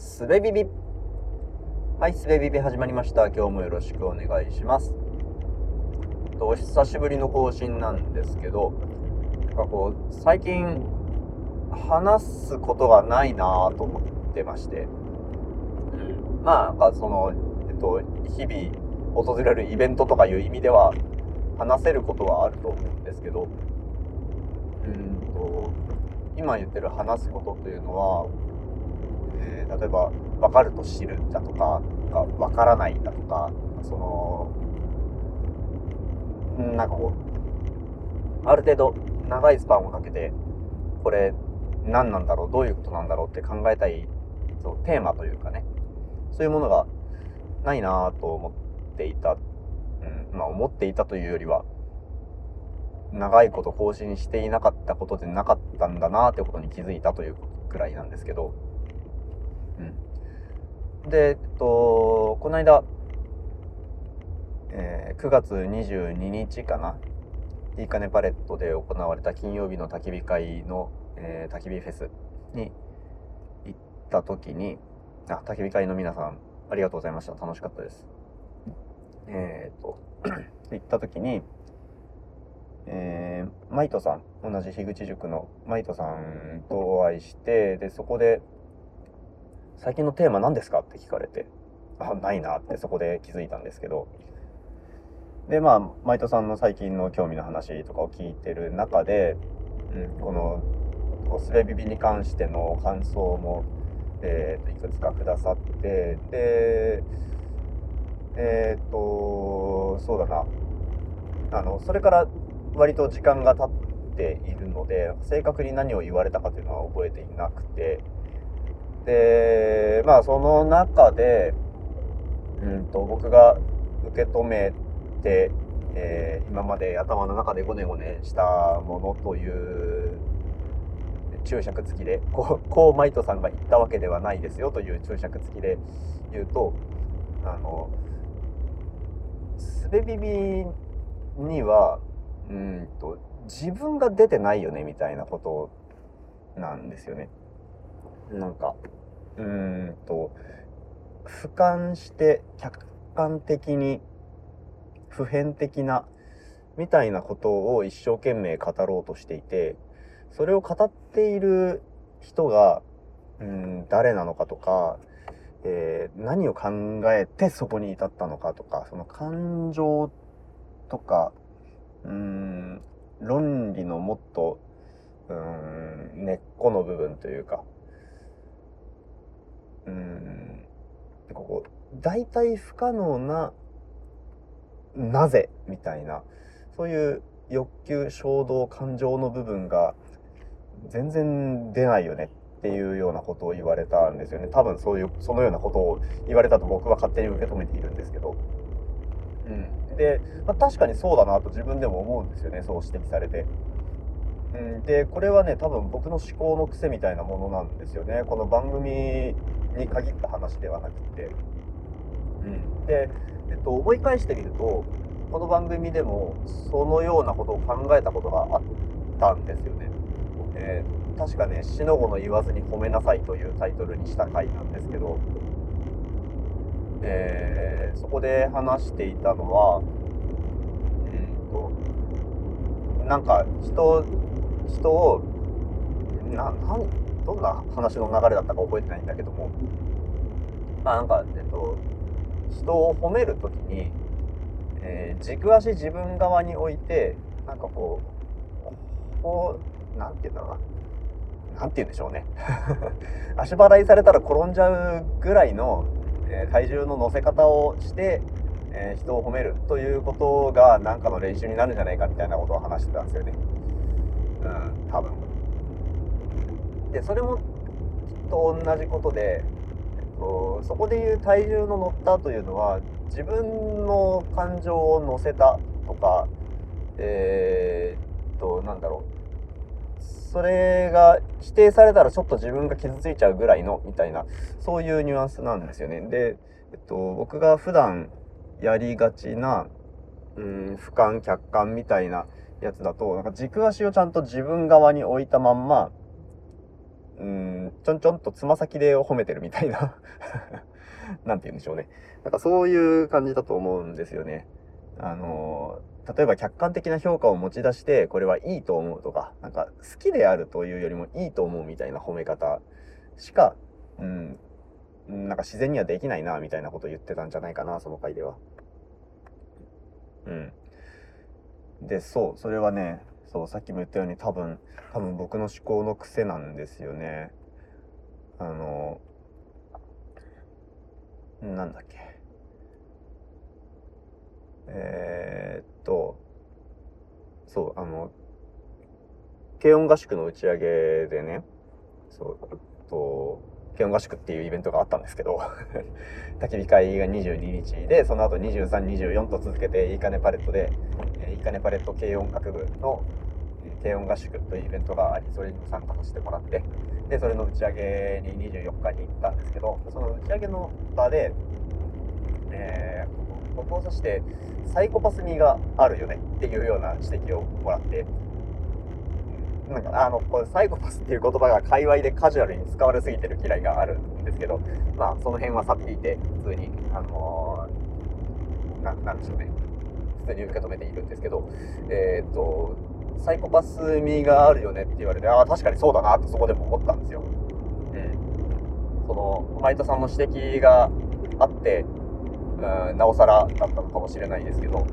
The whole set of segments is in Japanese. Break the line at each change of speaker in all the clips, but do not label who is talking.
すべビビはいすべビビ始まりました。今日もよろしくお願いします。とお久しぶりの更新なんですけどなんかこう最近話すことがないなぁと思ってまして、まあなんかそのえっと日々訪れるイベントとかいう意味では話せることはあると思うんですけど。うんと今言ってる話すことというのは、例えば分かると知るだとか分からないだとかそのなんかこうある程度長いスパンをかけてこれ何なんだろうどういうことなんだろうって考えたいそうテーマというかねそういうものがないなと思っていた、うん、まあ思っていたというよりは長いこと更新していなかったことでなかったんだなってことに気づいたというくらいなんですけど。で、えっと、この間、えー、9月22日かな。いいかねパレットで行われた金曜日の焚き火会の、えー、焚き火フェスに行った時に、あ、焚き火会の皆さん、ありがとうございました。楽しかったです。えー、っと、行った時に、えー、マイトさん、同じ樋口塾のマイトさんとお会いして、で、そこで、最近のテーマ何ですかって聞かれて、あ、ないなってそこで気づいたんですけど、で、まあ、マイトさんの最近の興味の話とかを聞いてる中で、うん、この、スレビビに関しての感想も、えー、いくつかくださって、で、えっ、と、そうだな。あの、それから割と時間が経っているので、正確に何を言われたかというのは覚えていなくて、で、まあその中で、うんと、僕が受け止めて、えー、今まで頭の中でゴネゴネしたものという注釈付きで、こう、こうマイトさんが言ったわけではないですよという注釈付きで言うと、あの、スベビビには、うんと、自分が出てないよねみたいなことなんですよね。なんか、うんと、俯瞰して客観的に普遍的なみたいなことを一生懸命語ろうとしていて、それを語っている人が、うん、誰なのかとか、えー、何を考えてそこに至ったのかとか、その感情とか、うん、論理のもっと、うん、根っこの部分というか、うん、ここ、大体不可能な、なぜみたいな、そういう欲求、衝動、感情の部分が全然出ないよねっていうようなことを言われたんですよね。多分そういう、そのようなことを言われたと僕は勝手に受け止めているんですけど。うん。で、まあ、確かにそうだなと自分でも思うんですよね。そう指摘されて。うん、で、これはね、多分僕の思考の癖みたいなものなんですよね。この番組に限った話ではなくて。うん、で、えっと、思い返してみると、この番組でもそのようなことを考えたことがあったんですよね。えー、確かね、死の子の言わずに褒めなさいというタイトルにした回なんですけど、えー、そこで話していたのは、うんと、なんか人、人を、な、なん、どんな話の流れだったか覚えてないんだけども、まあなんか、えっと、人を褒めるときに、えー、軸足自分側に置いて、なんかこう、こう、なんて言うんだろうな。なんて言うんでしょうね。足払いされたら転んじゃうぐらいの、えー、体重の乗せ方をして、えー、人を褒めるということが何かの練習になるんじゃないかみたいなことを話してたんですよね。うん、多分。で、それもきっと同じことで、えっと、そこでいう体重の乗ったというのは、自分の感情を乗せたとか、えー、っと、なんだろう。それが否定されたらちょっと自分が傷ついちゃうぐらいの、みたいな、そういうニュアンスなんですよね。で、えっと、僕が普段やりがちな、うん、俯瞰、客観みたいなやつだと、なんか軸足をちゃんと自分側に置いたまんま、うんちょんちょんとつま先で褒めてるみたいな なんて言うんでしょうねなんかそういう感じだと思うんですよねあの例えば客観的な評価を持ち出してこれはいいと思うとかなんか好きであるというよりもいいと思うみたいな褒め方しか、うん、なんか自然にはできないなみたいなことを言ってたんじゃないかなその回では。うん。でそうそれはねそうさっきも言ったように多分多分僕の思考の癖なんですよね。あのなんだっけえー、っとそうあの軽音合宿の打ち上げでねそうと軽音合宿っていうイベントがあったんですけど 焚き火会が22日でその後2324と続けていいかねパレットでいいかねパレット軽音楽部の軽音合宿というイベントがありそれに参加させてもらってでそれの打ち上げに24日に行ったんですけどその打ち上げの場で、えー、僕を指してサイコパス味があるよねっていうような指摘をもらってなんかあのこれサイコパスっていう言葉が界隈でカジュアルに使われすぎてる嫌いがあるんですけどまあその辺はさっていて普通にあのー、ななんでしょうね。普通に受け止めているんですけどえっ、とサイコパス味があるよねって言われてああ確かにそうだなってそこでも思ったんですよ。うん、そのマイトさんの指摘があってうんなおさらだったのかもしれないですけど、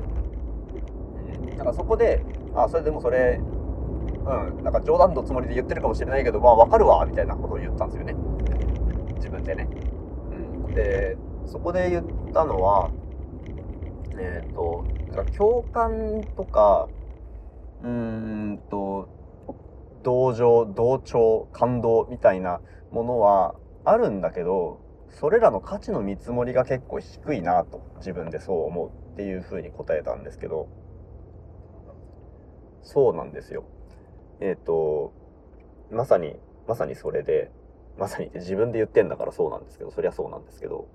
うん、なんかそこであそれでもそれうん、なんか冗談のつもりで言ってるかもしれないけど、まあわかるわ、みたいなことを言ったんですよね。自分でね。うん。で、そこで言ったのは、えっ、ー、と、共感とか、うーんと、同情、同調、感動みたいなものはあるんだけど、それらの価値の見積もりが結構低いなと自分でそう思うっていうふうに答えたんですけど、そうなんですよ。えっ、ー、と、まさに、まさにそれで、まさにって自分で言ってんだからそうなんですけど、そりゃそうなんですけど、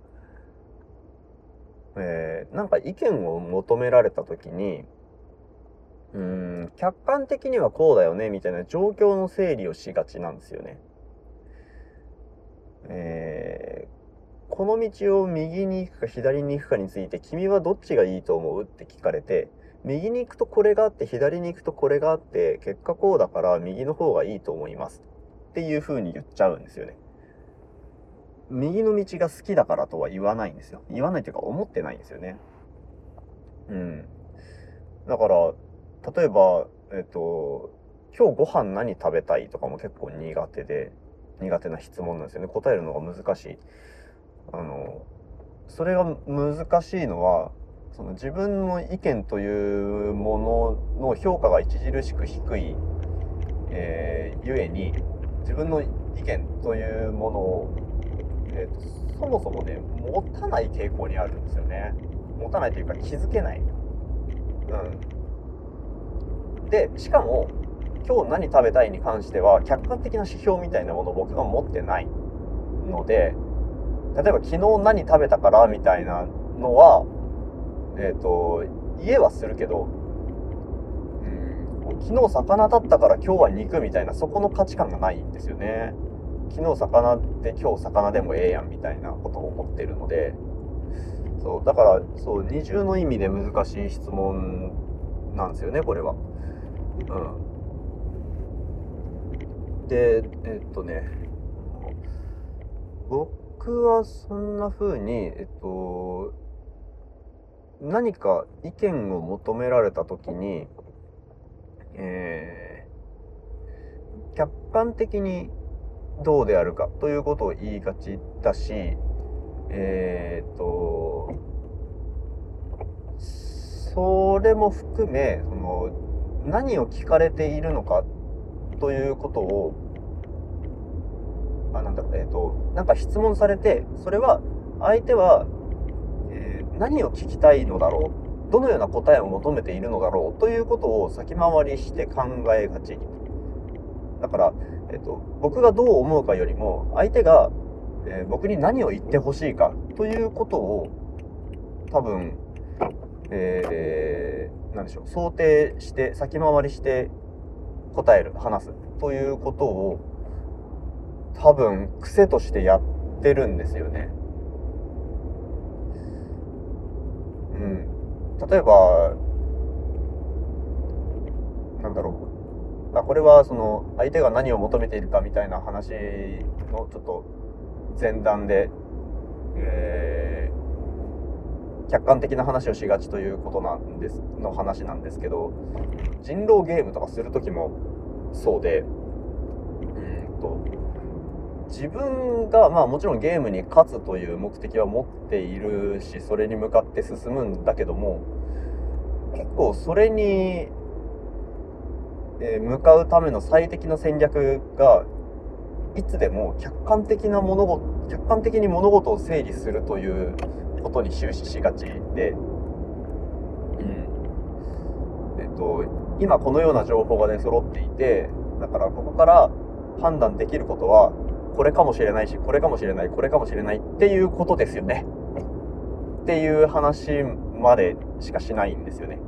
えー、なんか意見を求められた時に、うん、客観的にはこうだよね、みたいな状況の整理をしがちなんですよね。えー、この道を右に行くか左に行くかについて、君はどっちがいいと思う？って聞かれて、右に行くとこれがあって左に行くとこれがあって結果こうだから右の方がいいと思いますっていう風に言っちゃうんですよね。右の道が好きだからとは言わないんですよ。言わないというか思ってないんですよね。うん。だから、例えば、えっと、今日ご飯何食べたいとかも結構苦手で、苦手な質問なんですよね。答えるのが難しい。あの、それが難しいのは、その自分の意見というものの評価が著しく低い、えー、ゆえに自分の意見というものを、えーと、そもそもね持たない傾向にあるんですよね。持たないというか気づけない。うん。でしかも今日何食べたいに関しては客観的な指標みたいなものを僕が持ってないので例えば昨日何食べたからみたいなのはえっ、ー、と、家はするけど、うん、昨日魚だったから今日は肉みたいな、そこの価値観がないんですよね。昨日魚で今日魚でもええやんみたいなことを思ってるので、そう、だから、そう、二重の意味で難しい質問なんですよね、これは。うん。で、えっとね、僕はそんな風に、えっと、何か意見を求められた時に、えー、客観的にどうであるかということを言いがちだし、えー、と、それも含め、その、何を聞かれているのかということを、あ、なんだろう、えっ、ー、と、なんか質問されて、それは、相手は何を聞きたいのだろう？どのような答えを求めているのだろう？ということを先回りして考えがち。だから、えっと、僕がどう思うかよりも相手が、えー、僕に何を言ってほしいか？ということを多分、えー、何でしょう？想定して先回りして答える話す。ということを多分癖としてやってるんですよね。うん。例えば、なんだろう。あこれはその相手が何を求めているかみたいな話のちょっと前段で、えー、客観的な話をしがちということなんですの話なんですけど人狼ゲームとかする時もそうでうんと自分がまあもちろんゲームに勝つという目的は持っているしそれに向かって進むんだけども結構それに、え向かうための最適な戦略がいつでも客観的な物事客観的に物事を整理するということに終始しがちで、うん。えっと、今このような情報が出揃っていてだからここから判断できることはこれかもしれないしこれかもしれないこれかもしれないっていうことですよね。っていう話までしかしないんですよね。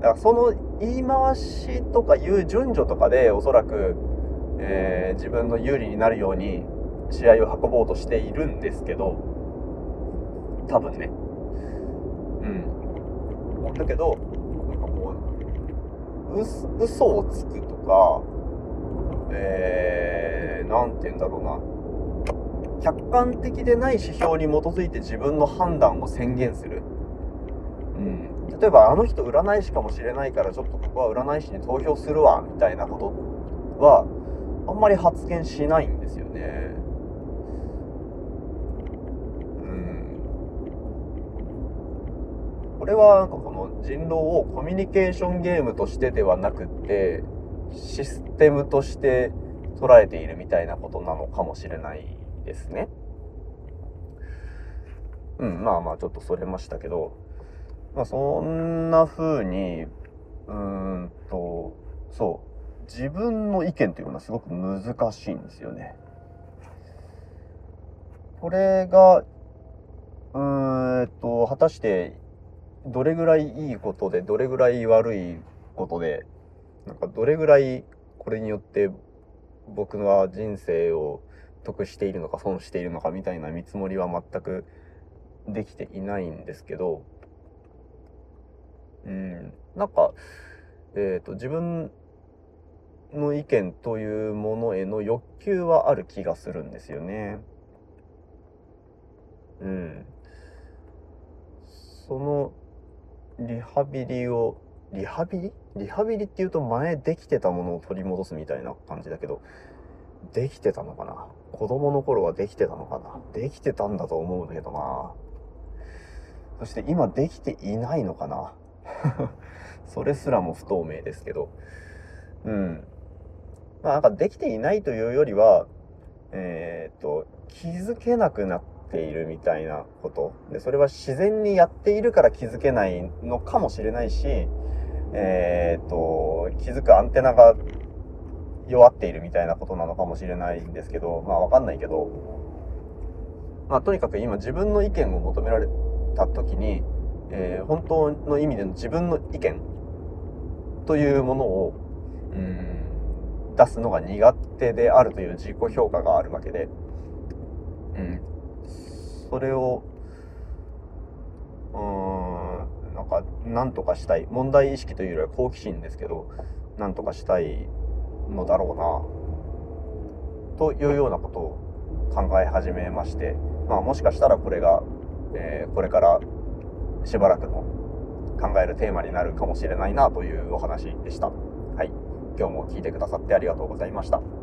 だからその言い回しとかいう順序とかでおそらくえー、自分の有利になるように試合を運ぼうとしているんですけど多分ね。うん。だけどなんかもうう嘘をつくとかえー、なんて言うんだろうな。客観的でない指標に基づいて自分の判断を宣言する、うん、例えばあの人占い師かもしれないからちょっとここは占い師に投票するわみたいなことはあんまり発言しないんですよね。これはなんかこの人狼をコミュニケーションゲームとしてではなくってシステムとして捉えているみたいなことなのかもしれないですね。うん、まあまあちょっとそれましたけど、まあそんな風に、うーんと、そう、自分の意見というのはすごく難しいんですよね。これが、うーんと、果たしてどれぐらいいいことで、どれぐらい悪いことで、なんかどれぐらいこれによって僕は人生を得しているのか損しているのかみたいな見積もりは全くできていないんですけど、うん、なんか、えっ、ー、と、自分の意見というものへの欲求はある気がするんですよね。うん。そのリハビリをリハビリ？リハビリっていうと前できてたものを取り戻すみたいな感じだけどできてたのかな？子供の頃はできてたのかな？できてたんだと思うんだけどな。そして今できていないのかな？それすらも不透明ですけど。うん。まあ、なんかできていないというよりは、えっ、と、気づけなくなっているみたいなこと。で、それは自然にやっているから気づけないのかもしれないし、えっ、と、気づくアンテナが弱っているみたいなことなのかもしれないんですけど、まあわかんないけど、まあとにかく今自分の意見を求められた時に、えー、本当の意味での自分の意見というものを、うん出すのが苦手であるという自己評価があるわけで、うん、それをうん何とかしたい問題意識というよりは好奇心ですけど何とかしたいのだろうなというようなことを考え始めまして、まあ、もしかしたらこれが、えー、これからしばらくの考えるテーマになるかもしれないなというお話でした。はい。今日も聞いてくださってありがとうございました。